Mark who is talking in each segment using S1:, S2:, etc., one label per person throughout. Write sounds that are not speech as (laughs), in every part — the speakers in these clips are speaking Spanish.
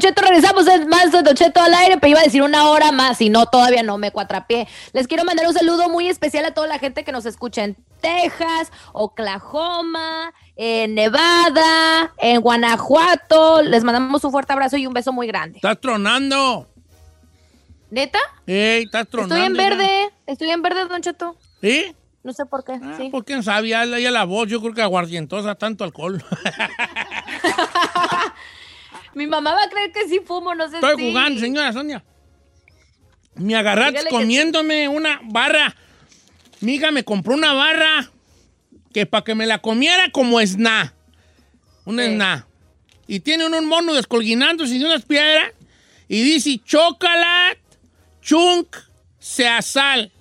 S1: Cheto, regresamos es más Don Cheto al aire, pero iba a decir una hora más y no, todavía no me cuatrapié. Les quiero mandar un saludo muy especial a toda la gente que nos escucha en Texas, Oklahoma, en Nevada, en Guanajuato. Les mandamos un fuerte abrazo y un beso muy grande.
S2: ¡Estás tronando!
S1: ¿Neta?
S2: ¡Ey, estás tronando!
S1: Estoy en
S2: ya.
S1: verde, estoy en verde, Don Cheto.
S2: ¿Sí?
S1: No sé por qué,
S2: Ah,
S1: sí.
S2: pues quién sabe, ya, ya la voz, yo creo que aguardientosa, tanto alcohol. (laughs)
S1: Mi mamá va a creer que sí fumo, no sé
S2: Estoy
S1: si.
S2: jugando, señora Sonia. Me agarraste comiéndome una barra. Miga me compró una barra que para que me la comiera como esna. Una
S1: Sí.
S2: esna. Y tiene un, mono descolguinándose de unas piedras. Y dice chocolate, chunk, seasal.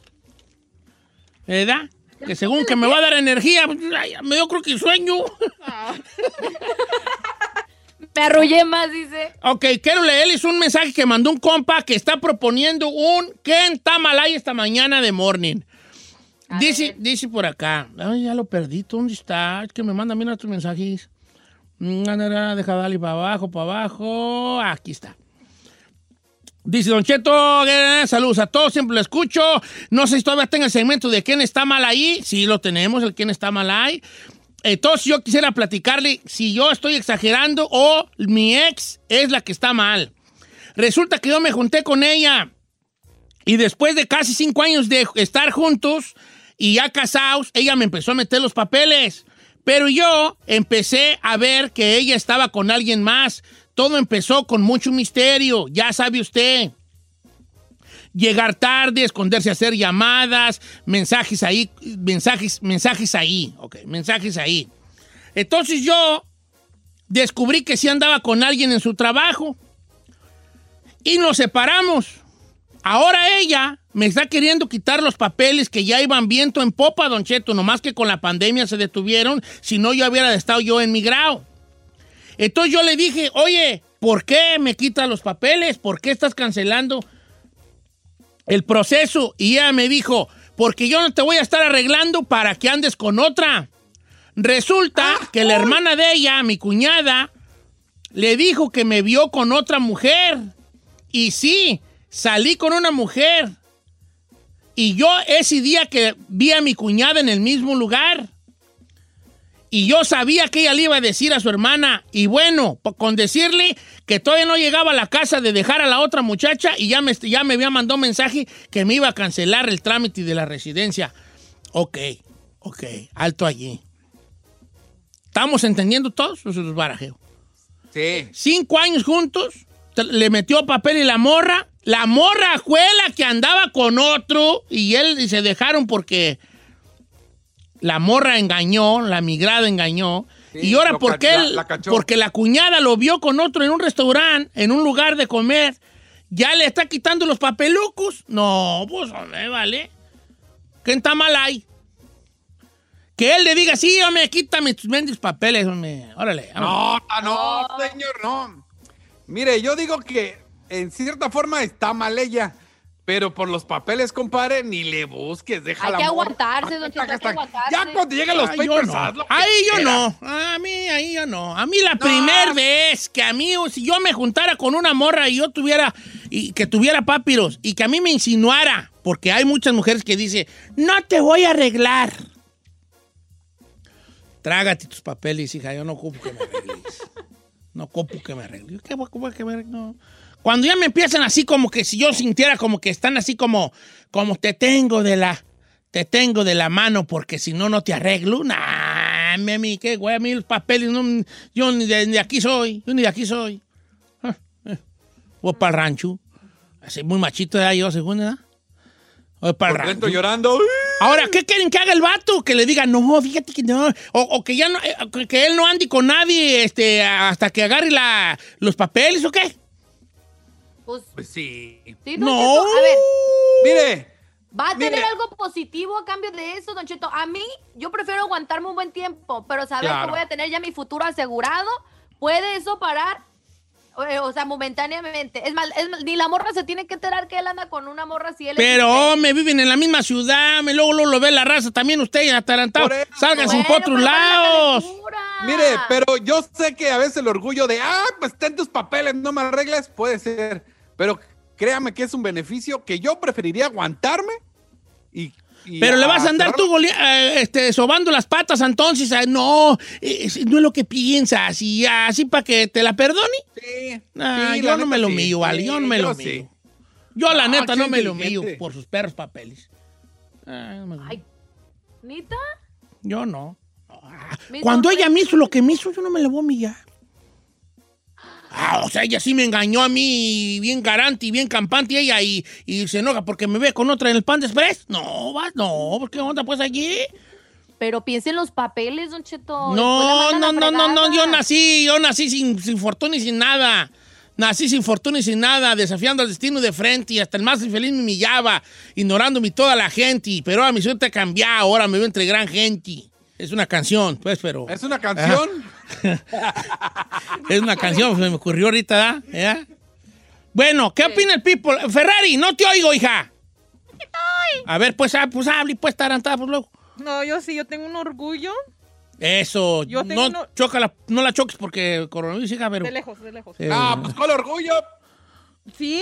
S2: ¿Verdad? Que según que me va a dar energía, pues, dio creo que sueño. (laughs)
S1: Me arrullé más, dice.
S2: Ok, quiero leerles un mensaje que mandó un compa que está proponiendo un Ken Tamalay esta mañana de morning. Dice, dice por acá, ay, ya lo perdí, ¿dónde está? Es que me manda mira tus mensajes. Mm, Deja darle para abajo, para abajo. Aquí está. Dice Don Cheto, eh, saludos a todos, siempre lo escucho. No sé si todavía tenga el segmento de quién está mal ahí. Sí, lo tenemos, el quién está mal ahí. Entonces yo quisiera platicarle si yo estoy exagerando o mi ex es la que está mal. Resulta que yo me junté con ella y después de casi cinco años de estar juntos y ya casados, ella me empezó a meter los papeles. Pero yo empecé a ver que ella estaba con alguien más. Todo empezó con mucho misterio, ya sabe usted. Llegar tarde, esconderse a hacer llamadas, mensajes ahí, mensajes, mensajes ahí, ok, mensajes ahí. Entonces yo descubrí que sí andaba con alguien en su trabajo y nos separamos. Ahora ella me está queriendo quitar los papeles que ya iban viento en popa, Don Cheto, nomás que con la pandemia se detuvieron, si no yo hubiera estado yo emigrado. Entonces yo le dije, oye, ¿por qué me quitas los papeles? ¿Por qué estás cancelando el proceso? Y ella me dijo, porque yo no te voy a estar arreglando para que andes con otra. Resulta que la hermana de ella, mi cuñada, le dijo que me vio con otra mujer. Y sí, salí con una mujer. Y yo ese día que vi a mi cuñada en el mismo lugar. Y yo sabía que ella le iba a decir a su hermana. Y bueno, con decirle que todavía no llegaba a la casa de dejar a la otra muchacha y ya me, ya me había mandado mensaje que me iba a cancelar el trámite de la residencia. Ok, ok, alto allí. ¿Estamos entendiendo todos? Eso es barajeo.
S3: Sí.
S2: Cinco años juntos, le metió papel y la morra. La morra fue la que andaba con otro y él y se dejaron porque la morra engañó, la migrada engañó.
S3: Sí,
S2: y ahora
S3: la- la cachó.
S2: porque la cuñada lo vio con otro en un restaurante, en un lugar de comer, ya le está quitando los papelucos. No, pues hombre, vale. ¿Quién está mal ahí? Que él le diga, sí, hombre, quítame tus mendigos papeles, hombre. Órale. vámonos.
S3: No, no, señor, no. Mire, yo digo que en cierta forma está mal ella, pero por los papeles, compadre, ni le busques, deja
S1: Hay que aguantarse, don Cheto, hay que aguantarse.
S3: Ya cuando lleguen los
S2: Ay, yo
S3: papers,
S2: no. Ahí yo no. A mí, ahí yo no. A mí la primera vez que a mí, si yo me juntara con una morra y yo tuviera, y que tuviera papiros, y que a mí me insinuara, Porque hay muchas mujeres que dicen, no te voy a arreglar. Trágate tus papeles, hija, yo no ocupo que me arregles. No ocupo que me arregles. ¿Qué ocupo que me arregles? No. Cuando ya me empiezan así como que si yo sintiera como que están así como, como te tengo de la, te tengo de la mano porque si no, no te arreglo. Nah, mami, qué güey, a mí los papeles, no, yo ni de, ni de aquí soy, yo ni de aquí soy. Ah, eh. Voy para el rancho. Así muy machito de ahí, yo según, ¿verdad? Voy para el rancho.
S3: llorando.
S2: Ahora, ¿qué quieren que haga el vato? Que le diga, no, fíjate que no. O, o que ya no, eh, que él no ande con nadie este, hasta que agarre la, los papeles o qué.
S1: Pues,
S3: Pues sí.
S1: sí, Don
S2: No.
S1: Cheto, a ver,
S3: Mire,
S1: ¿va a tener
S3: Mire.
S1: algo positivo a cambio de eso, Don Cheto? A mí, yo prefiero aguantarme un buen tiempo, pero saber
S3: Claro.
S1: que voy a tener ya mi futuro asegurado, ¿puede eso parar? Eh, O sea, momentáneamente. Es más, es más, ni la morra se tiene que enterar que él anda con una morra si él es
S2: Pero me viven en la misma ciudad, me luego, luego lo ve la raza, también usted atarantado. Sálganse
S1: Bueno,
S2: por otros
S1: pero ¿cuál es la
S2: lados.
S3: mire, pero yo sé que a veces el orgullo de, ah, pues ten tus papeles, no me arregles, puede ser. Pero créame que es un beneficio que yo preferiría aguantarme y.
S2: Pero le vas a andar tú golea- eh, este, sobando las patas entonces. ah, no, eh, no es lo que piensas. Y así para que te la perdone.
S3: Sí.
S2: Ah,
S3: sí,
S2: yo no me
S3: neta
S2: lo
S3: sí.
S2: humillo, vale.
S3: Sí,
S2: Yo no me lo
S3: sí.
S2: humillo. Yo, la
S3: No,
S2: neta, no me lo
S3: inteligente.
S2: por sus perros papeles. Ah, no lo-
S1: Ay, ¿Nita?
S2: Yo no. Cuando ella me hizo lo que me hizo, yo no me la voy a humillar. Ah, o sea, ella sí me engañó a mí, bien garante y bien campante ella, y, y se enoja porque me ve con otra en el pan de express. No, va, no, ¿por qué onda pues allí?
S1: Pero piense en los papeles, Don Cheto.
S2: No, no, no, no, no, yo nací, yo nací sin, sin fortuna y sin nada. Nací sin fortuna y sin nada, desafiando al destino de frente y hasta el más infeliz me humillaba, ignorándome toda la gente. Pero ahora mi suerte ha cambiado, ahora me veo entre gran gente. Es una canción, pues, pero...
S3: ¿Es una canción? (laughs)
S2: Es una canción, se me ocurrió ahorita, ¿verdad? ¿Ya? Bueno, ¿qué opina el people? Ferrari, no te oigo, hija. A ver, pues, ah, pues hable, pues, tarantada, pues luego.
S4: No, yo sí, yo tengo un orgullo.
S2: Eso,
S4: Yo
S2: no,
S4: tengo uno-
S2: chócala, no la choques porque coronavirus, hija, pero...
S4: De lejos, de lejos.
S2: eh,
S3: Ah, pues con orgullo.
S4: Sí,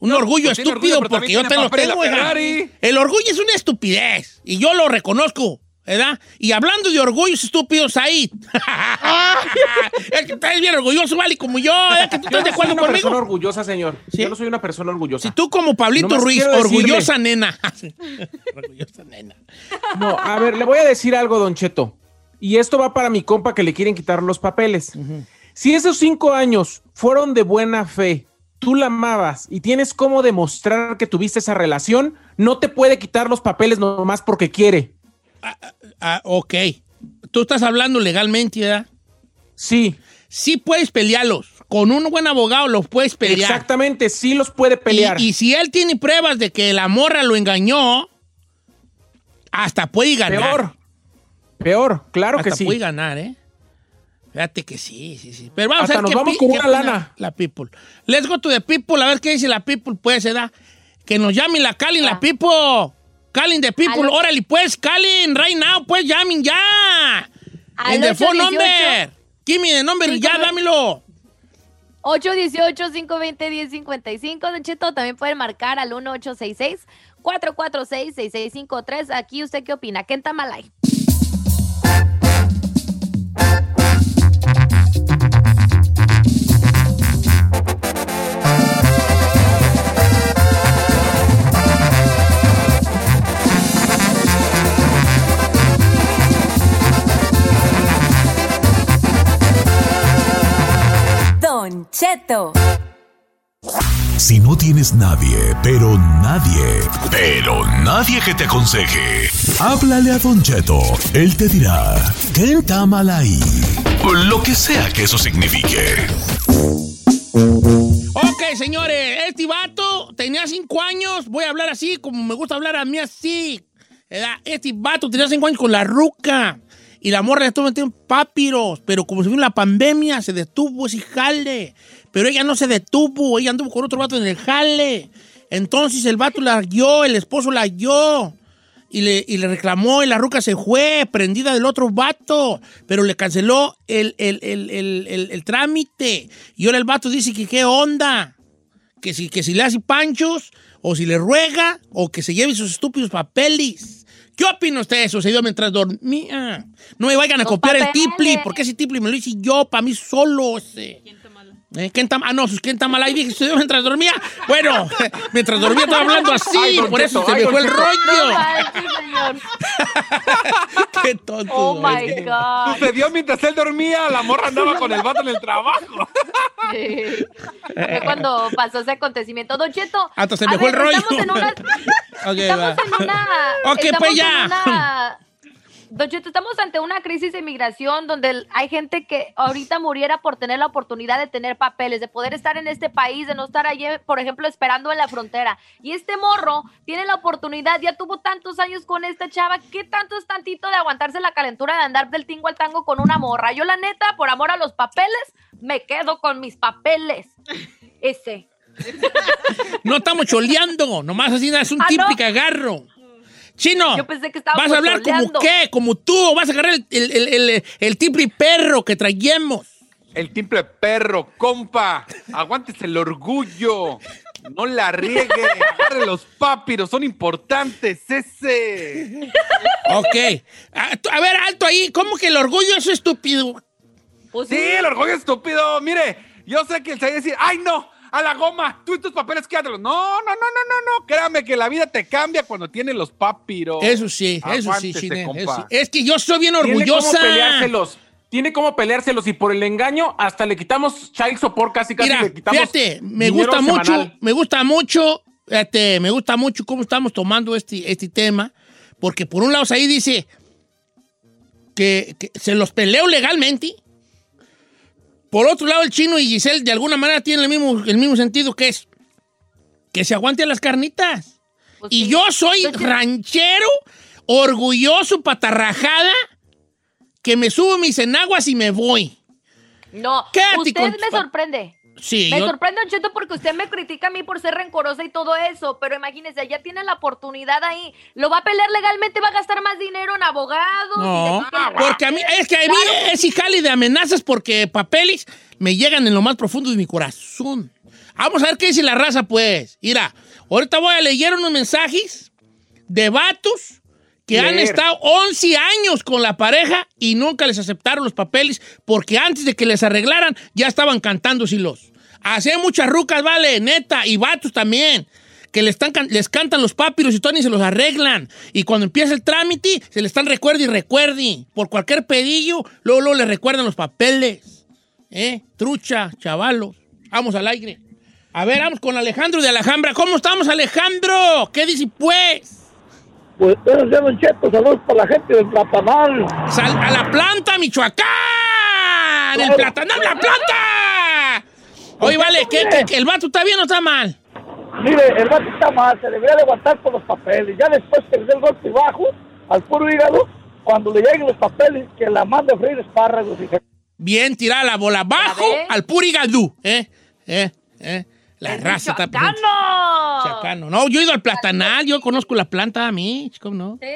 S2: un orgullo
S3: pues
S2: estúpido
S3: orgullo,
S2: porque yo te lo tengo, hija.
S3: Ferrari.
S2: El orgullo es una estupidez y yo lo reconozco, ¿verdad? Y hablando de orgullos estúpidos, ahí. (laughs) es que estás bien orgulloso, vale, como yo, ¿eh? que tú estás de
S5: no soy
S2: acuerdo
S5: una persona orgullosa, señor.
S2: ¿Sí?
S5: Yo no soy una persona orgullosa.
S2: Si tú como Pablito Ruiz,
S5: decirle-
S2: orgullosa nena. (laughs) orgullosa nena.
S5: No, a ver, le voy a decir algo, Don Cheto. Y esto va para mi compa que le quieren quitar los papeles. Si esos cinco años fueron de buena fe, tú la amabas y tienes cómo demostrar que tuviste esa relación, no te puede quitar los papeles nomás porque quiere.
S2: Ah, ok. Tú estás hablando legalmente, ¿verdad?
S5: Sí,
S2: Sí puedes pelearlos. Con un buen abogado los puedes pelear.
S5: exactamente, sí los puede pelear.
S2: Y, y si él tiene pruebas de que la morra lo engañó, hasta puede ganar.
S5: Peor, peor, claro
S2: hasta
S5: que sí.
S2: puede ganar, ¿eh? Fíjate que sí, sí, sí. Pero vamos
S5: Hasta
S2: a ver
S5: nos
S2: qué
S5: vamos con
S2: qué
S5: una lana.
S2: La people. Let's go to the people, a ver qué dice la people, pues, ¿verdad? Que nos llamen la Calin, la
S1: Ya.
S2: people. Calin the people, órale, pues, Calin, right now, pues, llamen ya.
S1: Al
S2: En the phone
S1: 818.
S2: number. Give me the number, ya, dámelo.
S1: 818-520-1055. Don Cheto, también pueden marcar al 1866-446-6653. Aquí, ¿usted qué opina? ¿Qué en Tamalay?
S6: Don Cheto.
S7: Si no tienes nadie, pero nadie, pero nadie que te aconseje, háblale a Don Cheto. Él te dirá, ¿qué está mal ahí? Lo que sea que eso signifique.
S2: Ok, señores, este vato tenía cinco años. Voy a hablar así, como me gusta hablar a mí así. Este vato tenía cinco años con la ruca. Y la morra estuvo metida en papiros. Pero como se vino la pandemia, se detuvo ese jale. Pero ella no se detuvo. Ella anduvo con otro vato en el jale. Entonces el vato la guió, el esposo la guió. Y le, y le reclamó y la ruca se fue, prendida del otro vato, pero le canceló el, el- el- el- el- el trámite. Y ahora el vato dice que qué onda, que si, que si le hace panchos o si le ruega, o que se lleve sus estúpidos papeles. ¿Qué opina usted de dio mientras dormía. No me vayan a copiar el tipli, porque ese tipli me lo hice yo, para mí solo. Ese. Eh, ¿quién está- ah, no, sus ¿quién está mal ahí? Dije, dio mientras dormía. Bueno, (laughs) mientras dormía estaba hablando así,
S5: Ay,
S2: por eso se
S5: ay,
S2: me fue el.
S1: No
S2: rollo. (laughs) Qué tonto.
S1: Oh my God.
S3: Sucedió mientras él dormía, la morra andaba con el vato en el trabajo. (laughs)
S1: Sí. Fue cuando pasó ese acontecimiento. Don Cheto.
S2: Hasta se me fue
S1: ver,
S2: el rollo.
S1: Estamos en una.
S2: Ok,
S1: estamos
S2: va.
S1: en una.
S2: Ok,
S1: estamos
S2: pues
S1: en
S2: ya.
S1: una- Don Cheto, estamos ante una crisis de inmigración donde hay gente que ahorita muriera por tener la oportunidad de tener papeles, de poder estar en este país, de no estar allí, por ejemplo, esperando en la frontera. Y este morro tiene la oportunidad, ya tuvo tantos años con esta chava, ¿qué tanto es tantito de aguantarse la calentura de andar del tingo al tango con una morra? Yo la neta, por amor a los papeles, me quedo con mis papeles. Ese.
S2: No estamos choleando, nomás así es un
S1: Ah,
S2: que agarro. Chino,
S1: Yo pensé que estábamos
S2: ¿vas a hablar como qué? Como tú, o vas a agarrar el, el, el, el- el tipli perro que traemos.
S3: El timple perro, compa. Aguántese el orgullo. No la riegue. Agarre los papiros, son importantes. Ese.
S2: Ok. A, ver, alto ahí, ¿cómo que el orgullo es estúpido?
S1: Pues
S3: Sí, el orgullo estúpido. Mire, yo sé que se va a decir, ¡ay, no! A la goma, tú y tus papeles, quédatelos. No, no, no, no, no, no. Créame que la vida te cambia cuando tienes los papiros.
S2: Eso sí, eso sí,
S3: Aguántese, compa.
S2: eso sí. Es que yo soy bien
S5: Tiene
S2: orgullosa.
S5: cómo peleárselos. Tiene cómo peleárselos y por el engaño hasta le quitamos child support casi casi
S2: Mira,
S5: le quitamos
S2: fíjate, me gusta mucho,
S5: semanal.
S2: me gusta mucho, fíjate, me gusta mucho cómo estamos tomando este, este tema, porque por un lado ahí dice que, que se los peleo legalmente, por otro lado el chino y Giselle de alguna manera tienen el mismo, el mismo sentido que es que se aguanten las carnitas.
S1: Pues
S2: Y
S1: sí.
S2: yo soy
S1: Cheto,
S2: ranchero, orgulloso, patarrajada, que me subo mis enaguas y me voy.
S1: No,
S2: Quédate
S1: usted me sorprende.
S2: Sí,
S1: Me
S2: yo-
S1: sorprende, Don Cheto, porque usted me critica a mí por ser rencorosa y todo eso, pero imagínese, ya tiene la oportunidad ahí. Lo va a pelear legalmente, va a gastar más dinero en abogados.
S2: No, porque a mí, es que a mí
S1: Claro.
S2: es jale de amenazas porque papeles me llegan en lo más profundo de mi corazón. Vamos a ver qué dice la raza, pues. Mira, ahorita voy a leer unos mensajes de vatos que han estado 11 años con la pareja y nunca les aceptaron los papeles porque antes de que les arreglaran ya estaban cantando silos. Hay muchas rucas, vale, neta, y vatos también, que les, están, les cantan los papiros y todo y se los arreglan. Y cuando empieza el trámite, se le están recuerde y recuerde. Por cualquier pedillo, luego, luego le recuerdan los papeles. ¿Eh? Trucha, chavalos. Vamos al aire. A ver, vamos con Alejandro de Alhambra. ¿Cómo estamos, Alejandro? ¿Qué dice, pues?
S8: Pues buenos días, Don Cheto. Saludos para la gente del Platanal.
S2: Sal- a la planta, Michoacán. El platanal, la planta. Oye, vale, ¿qué, qué- qué, el vato está bien o está mal?
S8: Mire, el vato está mal. Se debería levantar por los papeles. Ya después que le dé el golpe bajo al puro hígado, cuando le lleguen los papeles, que la mande a freír espárragos. hija.
S2: Bien tirada la bola abajo
S1: ve?
S2: al purigadú. ¿Eh? ¿Eh? ¿Eh? La raza está presente.
S1: Michoacano.
S2: No, yo he ido al platanal, yo conozco la planta a mí, chico, ¿no?
S1: ¿Sí?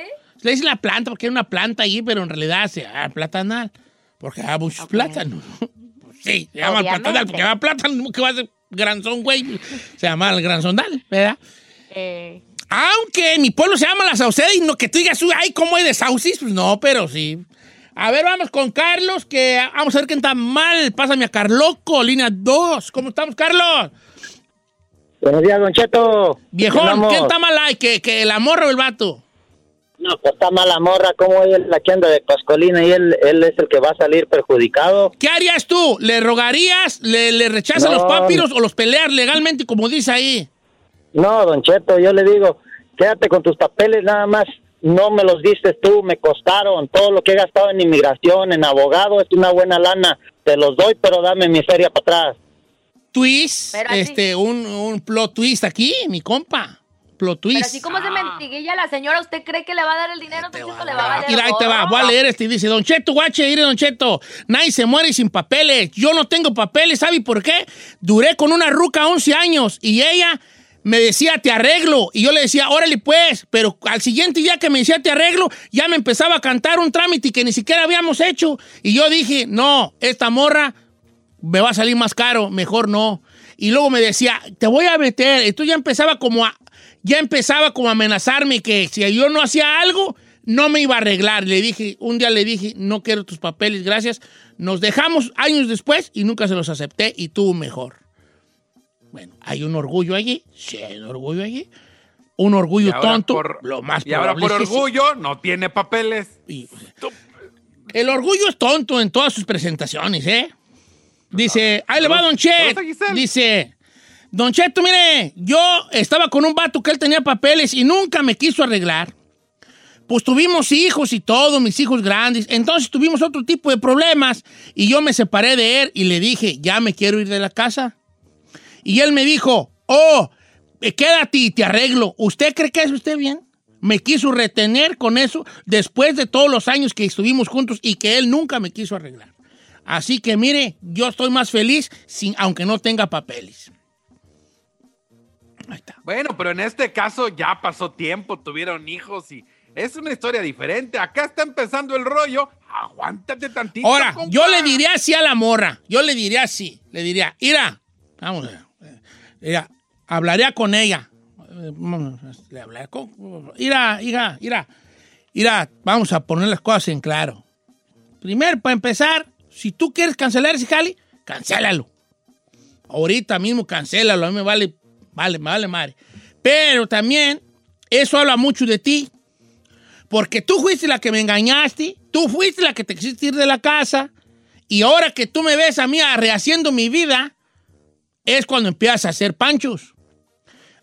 S2: Le dicen la planta porque hay una planta ahí, pero en realidad se llama platanal. Porque hay muchos plátanos. Pues (laughs) sí, se llama
S1: Obviamente.
S2: platanal porque va plátano, que va a ser granzón, güey. Se llama el granzondal, ¿verdad?
S1: Eh,
S2: Aunque en mi pueblo se llama la Sauceda y no que tú digas, "Uy, ay, ¿cómo hay de saucis? Pues no, pero sí. A ver, vamos con Carlos, que vamos a ver quién está mal. Pásame a Carloco, línea 2. ¿Cómo estamos, Carlos?
S8: Buenos días, Don Cheto.
S2: Viejón. ¿quién está mal ahí? ¿Que, que la morra o el vato?
S8: No, pues está mala morra. Como él la que anda de Pascolina y él, él es el que va a salir perjudicado.
S2: ¿Qué harías tú? ¿Le rogarías? ¿Le, le rechazas
S8: No.
S2: los papiros o los peleas legalmente, como dice ahí?
S8: No, Don Cheto, yo le digo, quédate con tus papeles nada más. No me los diste tú, me costaron. Todo lo que he gastado en inmigración, en abogado, es una buena lana. Te los doy, pero dame mi feria para atrás.
S2: Twist,
S1: Pero así-
S2: este, un, un plot twist aquí, mi compa. Plot twist.
S1: pero así como se mentiguilla la señora, ¿usted cree que le va a dar el dinero? Don Cheto, le va a valer
S2: Mira, ahí te va,
S1: gorro.
S2: voy a leer este. Dice, Don Cheto, guache, mire, Don Cheto, nadie se muere sin papeles. Yo no tengo papeles, ¿sabe por qué? Duré con una ruca 11 años y ella me decía, te arreglo. Y yo le decía, órale pues. Pero al siguiente día que me decía, te arreglo, ya me empezaba a cantar un trámite que ni siquiera habíamos hecho. Y yo dije, no, esta morra me va a salir más caro, mejor no. Y luego me decía, te voy a meter. Entonces ya empezaba como a, ya empezaba como a amenazarme que si yo no hacía algo, no me iba a arreglar. Le dije, un día le dije, no quiero tus papeles, gracias. Nos dejamos años después y nunca se los acepté y tuvo mejor. Bueno, hay un orgullo allí, sí, hay un orgullo allí. Un orgullo tonto,
S3: por-
S2: lo más
S3: Y ahora por
S2: que sí.
S3: orgullo no tiene papeles.
S2: Y- el orgullo es tonto en todas sus presentaciones, ¿eh? Dice, ahí le va Don Chet. Dice, Don Cheto, mire, yo estaba con un vato que él tenía papeles y nunca me quiso arreglar. Pues tuvimos hijos y todo, mis hijos grandes. Entonces tuvimos otro tipo de problemas y yo me separé de él y le dije, ya me quiero ir de la casa. Y él me dijo, oh, eh, quédate y te arreglo. ¿Usted cree que eso esté bien? Me quiso retener con eso después de todos los años que estuvimos juntos y que él nunca me quiso arreglar. Así que mire, yo estoy más feliz sin, aunque no tenga papeles. Ahí está.
S3: Bueno, pero en este caso ya pasó tiempo, tuvieron hijos y es una historia diferente. Acá está empezando el rollo. Aguántate tantito.
S2: Ahora,
S3: compa.
S2: yo le diría así a la morra. Yo le diría así. Le diría, ira, vamos, eh, ira, hablaría con ella. Le hablaré con. Ira, ira, ira. Ira, vamos a poner las cosas en claro. Primero, para empezar, si tú quieres cancelar ese jale, cancélalo. Ahorita mismo cancélalo, a mí me vale, vale, me vale madre. Pero también, eso habla mucho de ti. Porque tú fuiste la que me engañaste, tú fuiste la que te quisiste ir de la casa, y ahora que tú me ves a mí rehaciendo mi vida, es cuando empiezas a hacer panchos.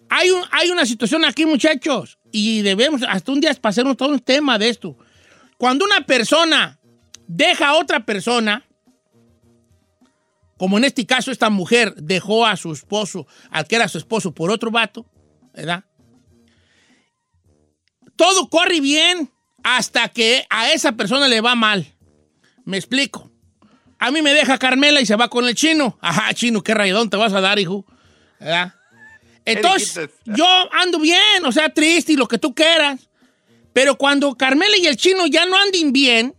S2: Hay, un- hay una situación aquí, muchachos, y debemos hasta un día pasarnos todo un tema de esto. Cuando una persona deja a otra persona, como en este caso esta mujer dejó a su esposo, al que era su esposo, por otro vato, ¿verdad? todo corre bien hasta que a esa persona le va mal. Me explico. A mí me deja Carmela y se va con el chino. Ajá, chino, qué rayadón te vas a dar, hijo. ¿Verdad? Entonces, yo ando bien, o sea, triste y lo que tú quieras. Pero cuando Carmela y el chino ya no anden bien,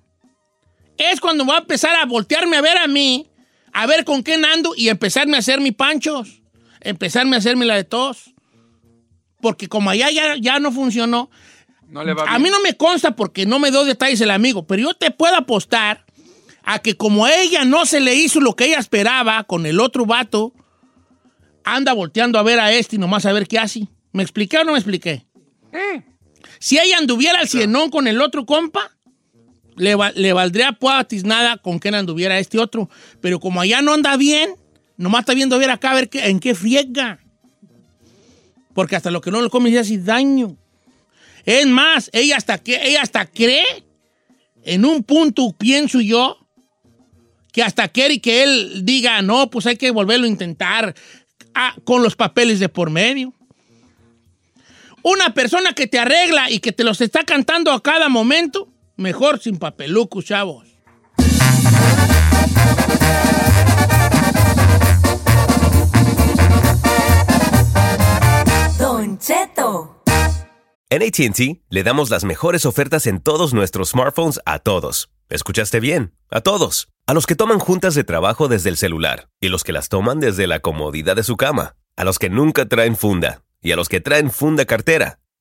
S2: es cuando va a empezar a voltearme a ver a mí, a ver con quién ando y empezarme a hacer mis panchos. Empezarme a hacerme la de tos. Porque como allá ya, ya no funcionó,
S3: No le va
S2: a
S3: bien.
S2: mí no me consta porque no me dio detalles el amigo, pero yo te puedo apostar a que como a ella no se le hizo lo que ella esperaba con el otro vato, anda volteando a ver a este y nomás a ver qué hace. ¿Me expliqué o no me expliqué?
S3: Eh,
S2: Si ella anduviera al cienón con el otro compa, le, va- le valdría puatis nada con que anduviera este otro. Pero como allá no anda bien, nomás está viendo a ver acá ver en qué friega. Porque hasta lo que no le come ya hace daño. Es más, ella hasta, ella hasta cree, en un punto pienso yo, que hasta quiere que él diga, no, pues hay que volverlo a intentar ah, con los papeles de por medio. Una persona que te arregla y que te los está cantando a cada momento, mejor sin papelucos, chavos.
S6: Don Cheto.
S9: En ATT le damos las mejores ofertas en todos nuestros smartphones a todos. ¿Escuchaste bien? A todos. A los que toman juntas de trabajo desde el celular y los que las toman desde la comodidad de su cama. A los que nunca traen funda y a los que traen funda cartera.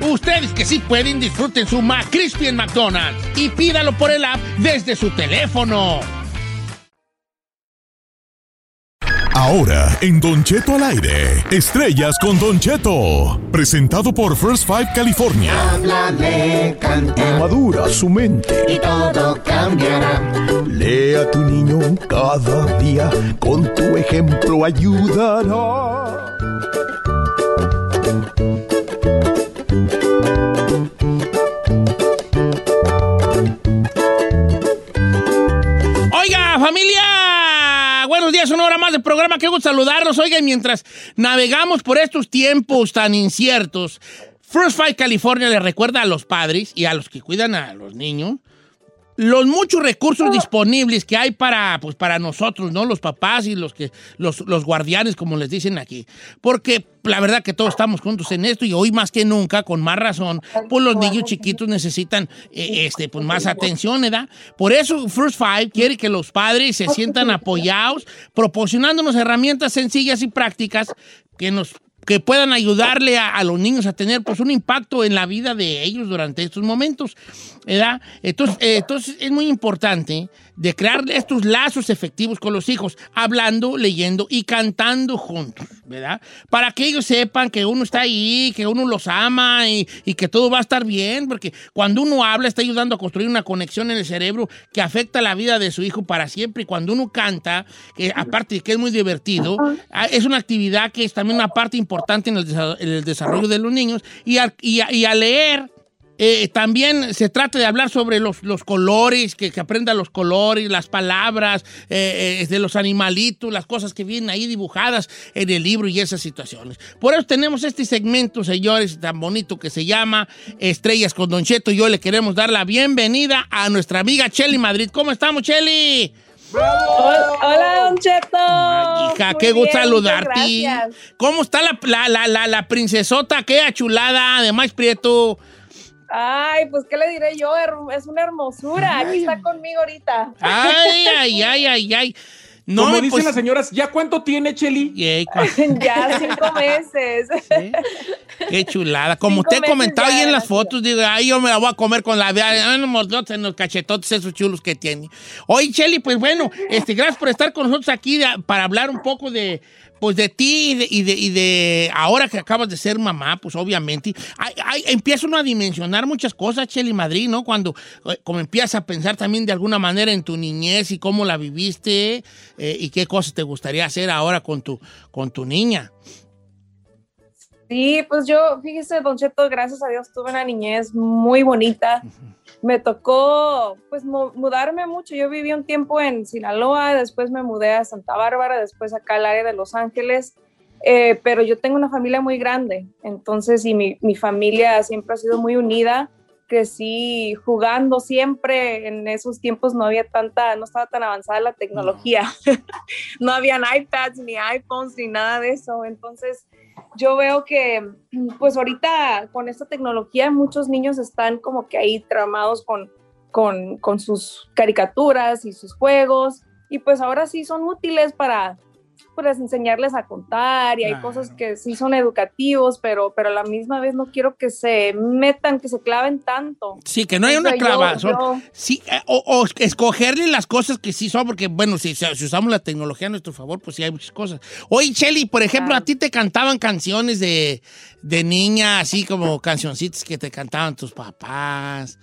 S2: Ustedes que sí pueden, disfruten su McCrispy en McDonald's y pídalo por el app desde su teléfono.
S7: Ahora, en Don Cheto al aire, estrellas con Don Cheto. Presentado por First Five California.
S10: Háblale, canta.
S11: Madura su mente.
S10: Y todo cambiará.
S11: Lea a tu niño cada día. Con tu ejemplo ayudará.
S2: Más de programa. Qué gusto saludarlos. Oiga, y mientras navegamos por estos tiempos tan inciertos, First Fight California le recuerda a los padres y a los que cuidan a los niños los muchos recursos disponibles que hay para, pues, para nosotros, ¿no? Los papás y los, que, los, los guardianes, como les dicen aquí. Porque la verdad que todos estamos juntos en esto y hoy más que nunca, con más razón, pues los niños chiquitos necesitan eh, este, pues, más atención, ¿verdad? Por eso First Five quiere que los padres se sientan apoyados, proporcionándonos herramientas sencillas y prácticas que nos que puedan ayudarle a, a, los niños a tener pues un impacto en la vida de ellos durante estos momentos, ¿verdad? Entonces, eh, entonces es muy importante de crear estos lazos efectivos con los hijos, hablando, leyendo y cantando juntos, ¿verdad? Para que ellos sepan que uno está ahí, que uno los ama y, y que todo va a estar bien, porque cuando uno habla está ayudando a construir una conexión en el cerebro que afecta la vida de su hijo para siempre. Y cuando uno canta, que aparte de que es muy divertido, es una actividad que es también una parte importante en el, en el desarrollo de los niños. Y a, y y leer eh, también se trata de hablar sobre los, los colores, que, que aprenda los colores, las palabras, eh, eh, de los animalitos, las cosas que vienen ahí dibujadas en el libro y esas situaciones. Por eso tenemos este segmento, señores, tan bonito que se llama Estrellas con Don Cheto. Y hoy le queremos dar la bienvenida a nuestra amiga Chelly Madrid. ¿Cómo estamos, Chelly?
S12: Hola, hola, Don Cheto.
S2: Hija,
S12: Muy
S2: qué gusto
S12: bien,
S2: saludarte.
S12: gracias.
S2: ¿Cómo está la, la, la, la, la princesota? Qué chulada, de más prieto.
S12: Ay, pues, ¿qué le diré yo? Es una hermosura. Aquí está conmigo ahorita.
S2: Ay, ay, (laughs) ay, ay, ay. No,
S5: Como dicen
S2: pues-
S5: las señoras, ¿ya cuánto tiene, Cheli? (laughs)
S12: ya cinco meses. (laughs)
S2: Qué chulada. Como
S12: Cinco
S2: te he
S12: meses
S2: comentado
S12: ya,
S2: ahí en las fotos, digo, ay, yo me la voy a comer con la mordotes en los cachetotes esos chulos que tiene. Oye, Cheli, pues bueno, este, gracias por estar con nosotros aquí de- para hablar un poco de, pues de ti y de, y de, y de ahora que acabas de ser mamá, pues obviamente. Ay, ay, empieza uno a dimensionar muchas cosas, Cheli Madrid, ¿no? Cuando eh, como empiezas a pensar también de alguna manera en tu niñez y cómo la viviste eh, y qué cosas te gustaría hacer ahora con tu, con tu niña.
S12: Sí, pues yo, fíjese, Don Cheto, gracias a Dios tuve una niñez muy bonita. Me tocó, pues, mu- mudarme mucho. Yo viví un tiempo en Sinaloa, después me mudé a Santa Bárbara, después acá al área de Los Ángeles. Eh, pero yo tengo una familia muy grande, entonces, y mi, mi familia siempre ha sido muy unida. Crecí jugando siempre. En esos tiempos no había tanta, no estaba tan avanzada la tecnología. no (laughs) habían iPads, ni iPhones, ni nada de eso. Entonces, yo veo que, pues ahorita con esta tecnología, muchos niños están como que ahí tramados con, con, con sus caricaturas y sus juegos, y pues ahora sí son útiles para pues enseñarles a contar y hay
S2: Claro.
S12: cosas que sí son educativos, pero, pero a la misma vez no quiero que se metan, que se claven tanto.
S2: Sí, que no hay
S12: O
S2: una
S12: sea, yo-
S2: clavazón.
S12: yo-
S2: Sí, eh, o, o escogerle las cosas que sí son, porque, bueno, si, si usamos la tecnología a nuestro favor, pues sí hay muchas cosas. Oye, Shelly, por ejemplo, a ti te cantaban canciones de, de niña, así como cancioncitas que te cantaban tus papás.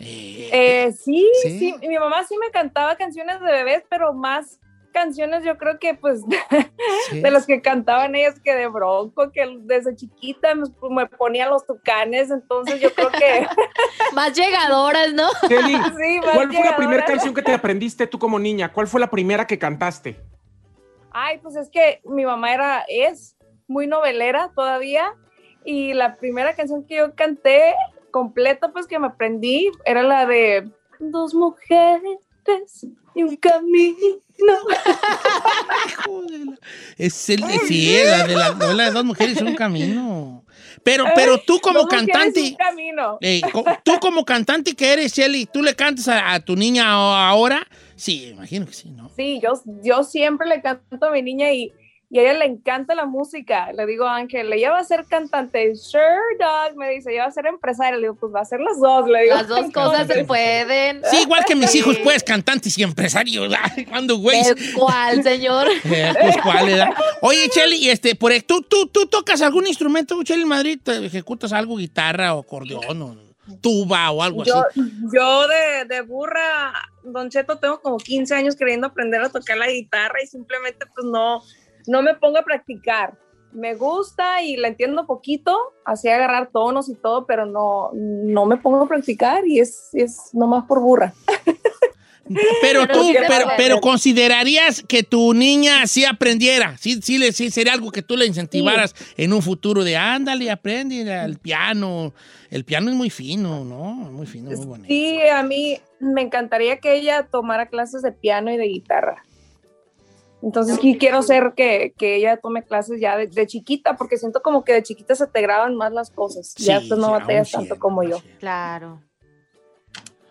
S2: Eh,
S12: Eh, sí,
S2: ¿Sí?
S12: sí, mi mamá sí me cantaba canciones de bebés, pero más canciones, yo creo que pues (laughs) de los que cantaban ellas que de Bronco, que desde chiquita me, me ponía los tucanes, entonces yo creo que (laughs)
S1: Más llegadoras, ¿no?
S5: Kelly, (laughs)
S12: Sí, más
S5: ¿cuál fue la primera canción que te aprendiste tú como niña? ¿Cuál fue la primera que cantaste?
S12: Ay, pues es que mi mamá era, es muy novelera todavía y la primera canción que yo canté completa, pues que me aprendí, era la de Dos mujeres y un camino.
S2: Es el de sí, la de la novela de dos mujeres un camino. Pero, pero tú como cantante,
S12: un camino.
S2: eh, tú como cantante que eres, Shelly, ¿tú le cantas a, a tu niña ahora? Sí, imagino que sí, ¿no?
S12: Sí, yo, yo siempre le canto a mi niña y, y a ella le encanta la música. Le digo a Ángel, ella va a ser cantante. Sure, dog. Me dice, ella va a ser empresaria. Le digo, pues va a ser las dos. Le digo,
S1: Las dos (laughs) cosas se pueden.
S2: Sí, igual que mis
S1: Sí.
S2: hijos, pues, cantantes y empresarios. Ay, (laughs) ¿Cuándo, güey?
S1: ¿De ¿Cuál, señor? (laughs)
S2: Eh, pues, ¿cuál era? Oye, Shelly, y este, por, ¿tú, tú, ¿tú tocas algún instrumento, Shelly Madrid? ¿Te ejecutas algo, guitarra o acordeón o tuba o algo
S12: Yo,
S2: así?
S12: yo de, de burra, Don Cheto, tengo como 15 años queriendo aprender a tocar la guitarra y simplemente pues no, no me pongo a practicar. Me gusta y la entiendo poquito, así agarrar tonos y todo, pero no, no me pongo a practicar y es, es nomás por burra. (laughs)
S2: Pero
S12: Pero
S2: tú, pero, pero considerarías que tu niña sí aprendiera, sí, sí, le- sí sería algo que tú le incentivaras en un futuro de ándale, aprende el piano. El piano es muy fino, ¿no? Muy fino, muy bonito.
S12: Sí, a mí me encantaría que ella tomara clases de piano y de guitarra. Entonces quiero ser que, que ella tome clases ya de, de chiquita, porque siento como que de chiquita se te graban más las cosas. ya después no
S2: sí,
S12: batallas tanto como yo.
S1: Claro.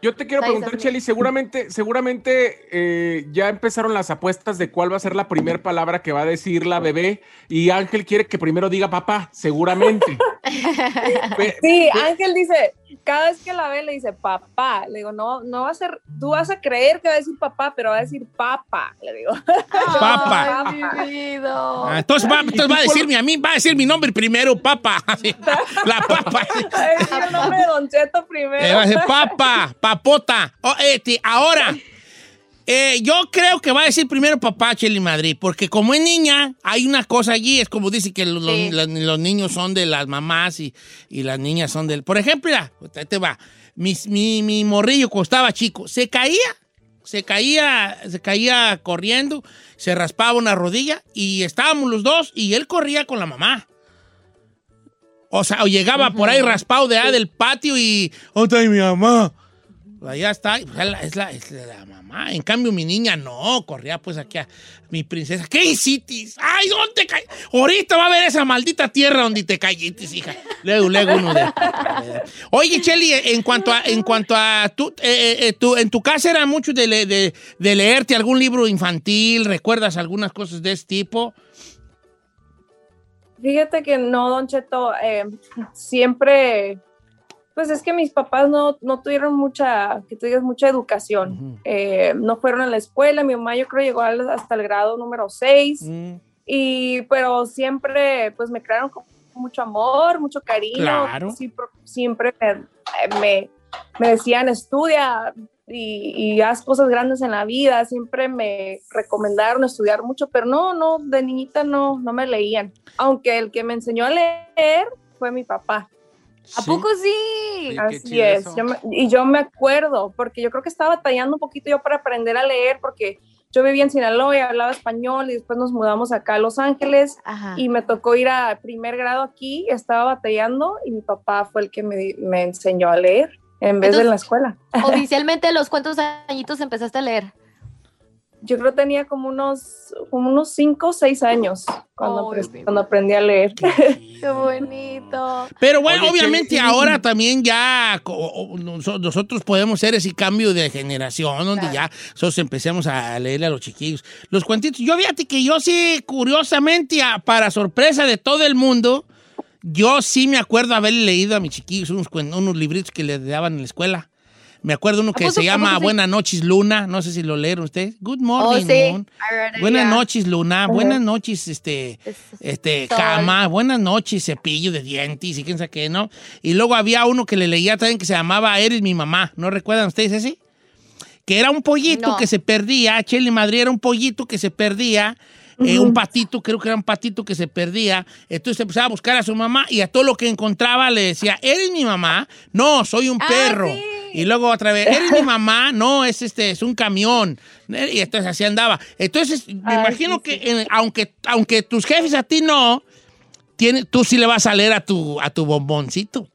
S5: Yo te quiero preguntar. Cheli, seguramente, seguramente eh, ya empezaron las apuestas de cuál va a ser la primera palabra que va a decir la bebé y Ángel quiere que primero diga papá, seguramente. (laughs)
S12: Sí, Ángel dice, cada vez que la ve le dice papá. Le digo, no, no va a ser, tú vas a creer que va a decir papá, pero va a decir papa. Le digo. (laughs)
S2: Papa.
S1: Ay, mi vida.
S2: Ah, entonces va, entonces va a decirme a mí, va a decir mi nombre primero, papa. (laughs) La papa.
S12: Va a decir el nombre de Don Cheto primero.
S2: Eh, va a decir papa, papota. Oh, este, ahora, eh, yo creo que va a decir primero papá Cheli Madrid, porque como es niña, hay una cosa allí, es como dice que los,
S1: Sí.
S2: los- los niños son de las mamás y, y las niñas son del... Por ejemplo, mira, ahí te va, Mis- mi, mi morrillo cuando estaba chico, se caía, se caía, se caía corriendo, se raspaba una rodilla y estábamos los dos y él corría con la mamá. O sea, o llegaba por ahí raspado de allá del patio y. ¿Dónde está mi mamá? Allá está, pues, es la, es la- es la mamá. En cambio, mi niña no, corría pues aquí a mi princesa. ¿Qué hiciste? ¡Ay, dónde caí! Ahorita va a ver esa maldita tierra donde te caíste, hija. Luego, luego uno de. Oye, Cheli, en cuanto a, en cuanto a tú, eh, eh, eh, tú- en tu casa era mucho de, de- leerte algún libro infantil, ¿recuerdas algunas cosas de ese tipo?
S12: Fíjate que no, Don Cheto, siempre, pues es que mis papás no, no tuvieron mucha, que tú digas, mucha educación. Eh, no fueron a la escuela, mi mamá yo creo llegó hasta el grado número 6,
S2: Mm.
S12: y, pero siempre, pues me crearon con mucho amor, mucho cariño.
S2: Claro.
S12: Siempre, siempre me, me, me decían, estudia y, y haz cosas grandes en la vida. Siempre me recomendaron estudiar mucho, pero no, no, de niñita no, no me leían. Aunque el que me enseñó a leer fue mi papá.
S1: ¿A poco sí?
S12: Así es. Yo me- y yo me acuerdo, porque yo creo que estaba batallando un poquito yo para aprender a leer, porque yo vivía en Sinaloa y hablaba español y después nos mudamos acá a Los Ángeles
S1: Ajá.
S12: y me tocó ir a primer grado aquí, estaba batallando y mi papá fue el que me, enseñó a leer en vez de en la escuela. (laughs)
S1: Oficialmente, ¿a los cuántos añitos empezaste a leer?
S12: Yo creo que tenía como unos, como unos cinco o seis años cuando, apre- cuando aprendí a leer.
S1: Qué (laughs) bonito.
S2: Pero bueno,
S12: Oye,
S2: obviamente ahora también ya nosotros podemos hacer ese cambio de generación donde ya nosotros empecemos a leerle a los chiquillos los cuentitos. Yo fíjate que yo sí, curiosamente, a- para sorpresa de todo el mundo, yo sí me acuerdo haberle leído a mis chiquillos unos, unos libritos que les daban en la escuela. Me acuerdo uno que se llama? Buenas noches, Luna. No sé si lo leyeron ustedes. Good morning,
S1: Oh, sí.
S2: Moon. Buenas noches, Luna. Buenas noches, este, este, cama. Buenas noches, cepillo de dientes y quién sabe qué, ¿no? Y luego había uno que le leía también que se llamaba Eres mi mamá. ¿No recuerdan ustedes ese? que era un pollito
S1: No.
S2: que se perdía, Cheli Madrid era un pollito que se perdía, eh, un patito, creo que era un patito que se perdía, entonces empezaba a buscar a su mamá y a todo lo que encontraba le decía, ¿eres mi mamá? No, soy un
S1: Ah,
S2: perro.
S1: sí.
S2: Y luego otra vez, ¿eres mi (laughs) mamá? No, es este, es un camión. Y entonces así andaba. Entonces, me
S12: Ay,
S2: imagino
S12: sí,
S2: que
S12: sí.
S2: aunque, aunque tus jefes a ti no, tiene, tú sí le vas a leer a tu, a tu bomboncito.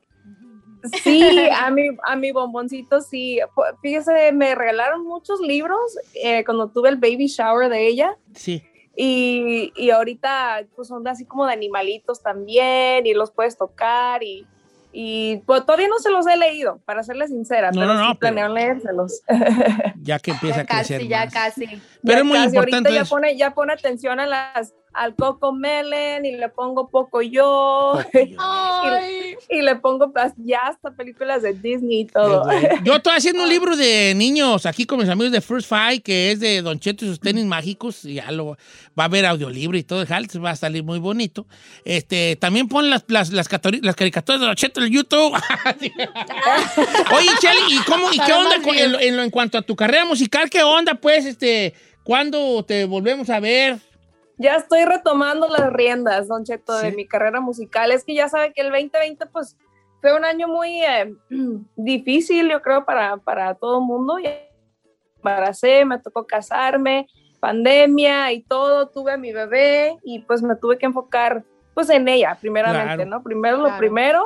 S12: Sí, (laughs) a mi, a mi bomboncito sí. Fíjese, me regalaron muchos libros eh, cuando tuve el baby shower de ella.
S2: Sí.
S12: Y, y ahorita pues son así como de animalitos también y los puedes tocar y, y pues todavía no se los he leído, para serles sincera,
S2: No,
S12: pero
S2: no, no,
S12: sí planeo leérselos.
S2: Ya que empieza
S1: Ya
S2: a crecer
S1: casi, ya casi.
S2: Pero
S12: Ya
S2: es muy
S12: casi,
S2: importante
S12: Ahorita ya pone, ya pone atención a las, al Coco Melon y le pongo poco yo. (laughs) Y, y le pongo ya hasta películas de Disney y todo. (laughs)
S2: Yo estoy haciendo un libro de niños aquí con mis amigos de First Five, que es de Don Cheto y sus tenis mágicos. Y ya lo va a haber audiolibro y todo, va a salir muy bonito. Este, también pon las, las, las, caricaturas de Don Cheto en YouTube. (laughs) Oye, Cheli, ¿y cómo, y qué onda con- en, lo- en lo- en cuanto a tu carrera musical? ¿Qué onda, pues, este, cuándo te volvemos a ver?
S12: Ya estoy retomando las riendas, Don Cheto, de
S2: Sí.
S12: mi carrera musical. Es que ya sabe que el 2020, pues, fue un año muy eh, (clears throat) difícil, yo creo, para, para todo el mundo. Ya me embaracé, me tocó casarme, pandemia y todo, tuve a mi bebé y pues me tuve que enfocar, pues, en ella, primeramente,
S2: Claro.
S12: ¿no? Primero lo
S1: Claro.
S12: primero.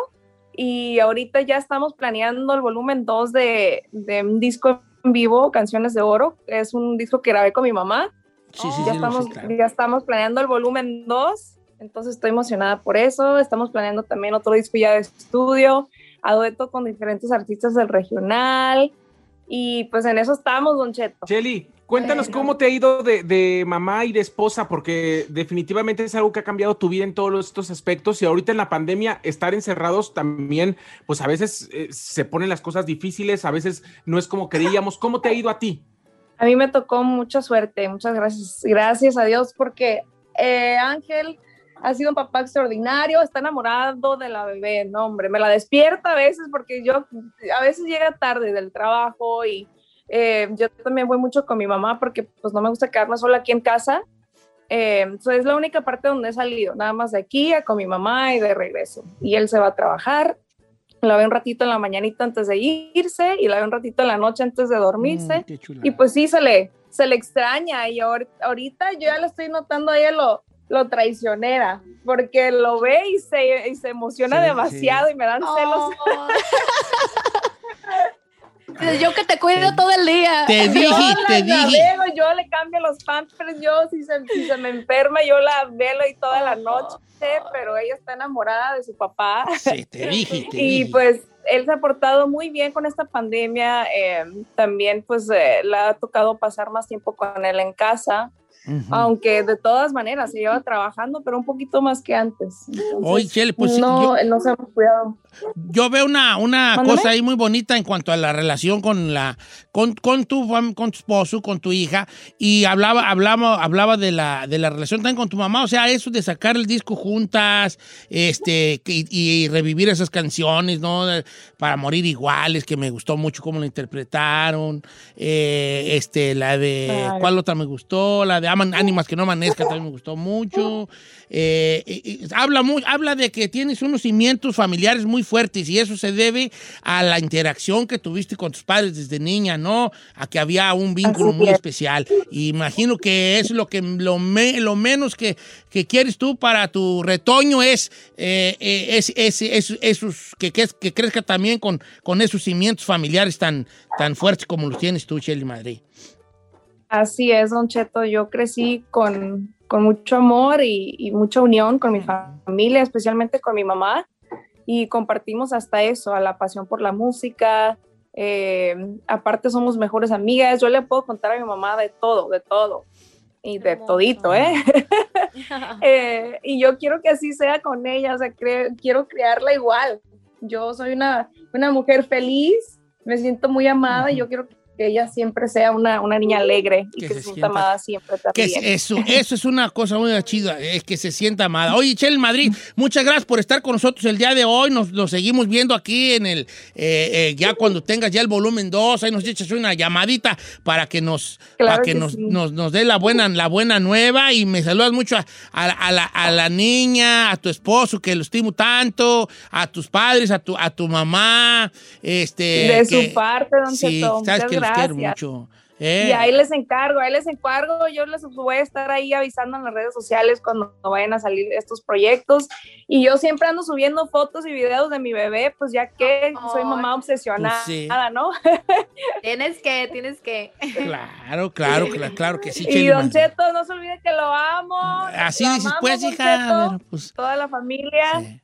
S12: Y ahorita ya estamos planeando el volumen 2 de, de un disco en vivo, Canciones de Oro. Es un disco que grabé con mi mamá
S2: Sí, sí,
S12: ya,
S2: sí,
S12: estamos,
S2: claro.
S12: ya estamos planeando el volumen 2, entonces estoy emocionada por eso. Estamos planeando también otro disco ya de estudio, a dueto con diferentes artistas del regional. Y pues en eso estamos, Don Cheto.
S5: Cheli, cuéntanos
S12: Bueno.
S5: cómo te ha ido de, de mamá y de esposa, porque definitivamente es algo que ha cambiado tu vida en todos estos aspectos y ahorita en la pandemia estar encerrados también, pues a veces eh, se ponen las cosas difíciles, a veces no es como queríamos. ¿Cómo te ha ido a ti?
S12: A mí me tocó mucha suerte, muchas gracias. Gracias a Dios porque eh, Ángel ha sido un papá extraordinario, está enamorado de la bebé, no hombre, me la despierta a veces porque yo a veces llega tarde del trabajo y eh, yo también voy mucho con mi mamá porque pues no me gusta quedarme sola aquí en casa. Eh, es la única parte donde he salido, nada más de aquí con mi mamá y de regreso. Y él se va a trabajar, la veo un ratito en la mañanita antes de irse y la veo un ratito en la noche antes de dormirse.
S2: Mm.
S12: Y pues sí, se le, se le extraña y ahor- ahorita yo ya le estoy notando a ella lo, lo traicionera, porque lo ve y se, y se emociona
S2: Sí,
S12: demasiado y me dan celos.
S1: Dices, (laughs) Yo que te cuido todo el día.
S2: Te dije,
S12: yo
S2: te
S12: la, la
S2: dije.
S12: velo, yo le cambio los pampers, yo si se, si se me enferma, yo la velo y toda la noche, pero ella está enamorada de su papá.
S2: Sí, te dije, te
S12: Y
S2: dije.
S12: pues él se ha portado muy bien con esta pandemia. eh, también pues eh, le ha tocado pasar más tiempo con él en casa, Aunque de todas maneras se lleva trabajando, pero un poquito más que antes. Entonces,
S2: Oye, Chele, pues
S12: no,
S2: yo-
S12: no se hemos cuidado.
S2: Yo veo una, una
S12: Mándame.
S2: cosa ahí muy bonita en cuanto a la relación con la con, con tu con tu esposo, con tu hija y hablaba hablaba hablaba de la de la relación también con tu mamá, o sea, eso de sacar el disco juntas, este y, y revivir esas canciones, ¿no? Para morir iguales, que me gustó mucho cómo la interpretaron. eh, este la de. ¿cuál otra me gustó? La de Aman Ánimas que no amanezca también me gustó mucho. Eh, y- y habla, muy, habla de que tienes unos cimientos familiares muy fuertes y eso se debe a la interacción que tuviste con tus padres desde niña, ¿no? A que había un vínculo
S12: Así
S2: muy
S12: es.
S2: especial. Y imagino que es lo que lo, me- lo menos que, que quieres tú para tu retoño es, eh, eh, es, es- es- esos, que, que, que crezca también con, con esos cimientos familiares tan, tan fuertes como los tienes tú, Shelly Madrid.
S12: Así es, Don Cheto. Yo crecí con, con mucho amor y, y mucha unión con mi familia, especialmente con mi mamá, y compartimos hasta eso, a la pasión por la música. eh, aparte somos mejores amigas. Yo le puedo contar a mi mamá de todo, de todo. Y de todito, ¿eh? (laughs) (laughs) Eh, y yo quiero que así sea con ella, o sea, cre- quiero criarla igual. Yo soy una, una mujer feliz, me siento muy amada y yo quiero que ella siempre sea una, una niña alegre y
S2: Que
S12: que,
S2: se
S12: se sienta amada siempre
S2: Que
S12: también.
S2: es- eso, eso es una cosa muy chida, es que se sienta amada. Oye, Chel Madrid, muchas gracias por estar con nosotros el día de hoy. Nos, nos seguimos viendo aquí en el, eh, eh, ya cuando tengas ya el volumen 2, ahí nos echas una llamadita para que nos,
S12: Claro
S2: para que
S12: que
S2: nos,
S12: sí.
S2: nos, nos dé la buena, la buena nueva y me saludas mucho a, a la- a la, a la niña, a tu esposo, que lo estimo tanto, a tus padres, a tu, a tu mamá. Este,
S12: De
S2: que-
S12: su parte, don
S2: Sí, sabes que quiero
S12: gracias.
S2: mucho. Eh.
S12: Y ahí les encargo, ahí les encargo, yo les voy a estar ahí avisando en las redes sociales cuando vayan a salir estos proyectos. Y yo siempre ando subiendo fotos y videos de mi bebé, pues ya que soy mamá obsesionada,
S2: Pues sí.
S12: ¿no?
S1: Tienes que, tienes que.
S2: Claro, claro, claro, claro que sí,
S12: y
S2: Cheli
S12: Don. Cheto, no se olvide que lo amo.
S2: Así
S12: lo
S2: dices,
S12: amamos,
S2: pues, hija,
S12: Cheto,
S2: pero, pues,
S12: Toda la familia.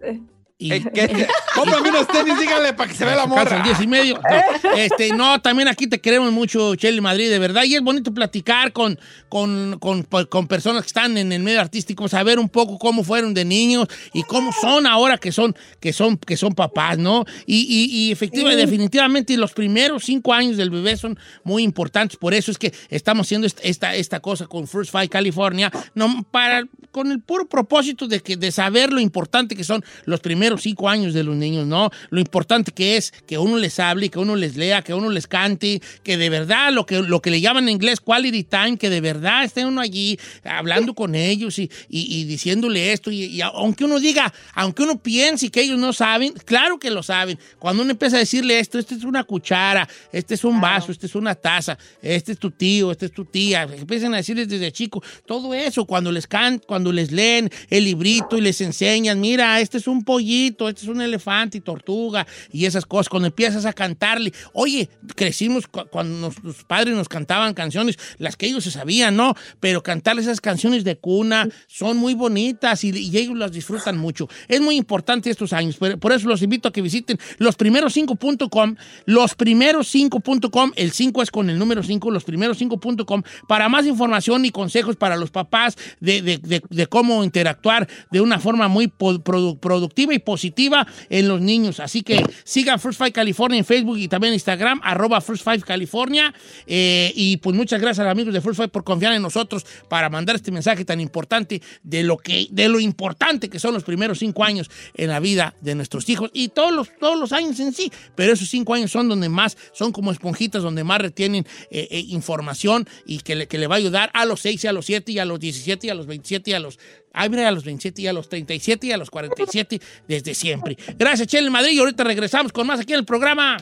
S12: Eh,
S2: Y,
S3: Eh, (laughs) ¿qué? Cómprame unos tenis, díganle para que se vea la morra.
S2: Alcanzan 10 y medio. No, (laughs) este, no, también aquí te queremos mucho, Chely Madrid, de verdad. Y es bonito platicar con, con, con, con personas que están en el medio artístico, saber un poco cómo fueron de niños y cómo son ahora que son, que son, que son papás, ¿no? Y, y, y efectivamente,
S13: Sí.
S2: definitivamente los primeros cinco años del bebé son muy importantes. Por eso es que estamos haciendo esta, esta, esta cosa con First Five California, no, para, con el puro propósito de, que, de saber lo importante que son los primeros cinco años de los niños, ¿no? Lo importante que es que uno les hable, que uno les lea, que uno les cante, que de verdad lo que, lo que le llaman en inglés quality time, que de verdad esté uno allí hablando con ellos y, y- y diciéndole esto. Y, y aunque uno diga, aunque uno piense que ellos no saben, claro que lo saben. Cuando uno empieza a decirle esto, esta es una cuchara, este es un vaso, este es una taza, este es tu tío, este es tu tía, empiezan a decirles desde chico, todo eso, cuando les can, cuando les leen el librito y les enseñan, mira, este es un pollito, este es un elefante y tortuga y esas cosas, cuando empiezas a cantarle, oye, crecimos cu- cuando los padres nos cantaban canciones, las que ellos se sabían, ¿no? Pero cantarles esas canciones de cuna son muy bonitas y, ellos las disfrutan mucho. Es muy importante estos años, por, eso los invito a que visiten los primeros 5.com, los primeros 5.com, el 5 es con el número 5, los primeros 5.com, para más información y consejos para los papás de, cómo interactuar de una forma muy productiva y positiva en los niños. Así que sigan First Five California en Facebook y también Instagram, arroba First California. Eh, y pues muchas gracias a los amigos de First Five por confiar en nosotros para mandar este mensaje tan importante de lo, que, de lo importante que son los primeros cinco años en la vida de nuestros hijos y todos los, todos los años en sí. Pero esos cinco años son donde más, son como esponjitas, donde más retienen eh, eh, información y que le, que le va a ayudar a los 6 y a los 7 y a los 17 y a los 27 y a los... Ay, mira, a los 27 y a los 37 y a los 47 desde siempre. Gracias, Chele Madrid. Y ahorita regresamos con más aquí en el programa.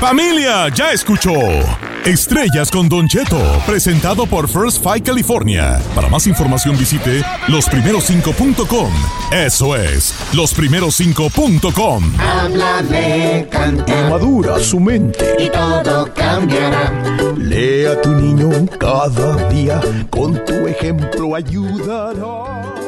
S7: Familia, ya escuchó. Estrellas con Don Cheto, presentado por First Five California. Para más información visite losprimeros5.com. Eso es, losprimeros5.com.
S10: Háblame, canta.
S11: Madura su mente.
S10: Y todo cambiará.
S11: Lea a tu niño cada día. Con tu ejemplo ayudará.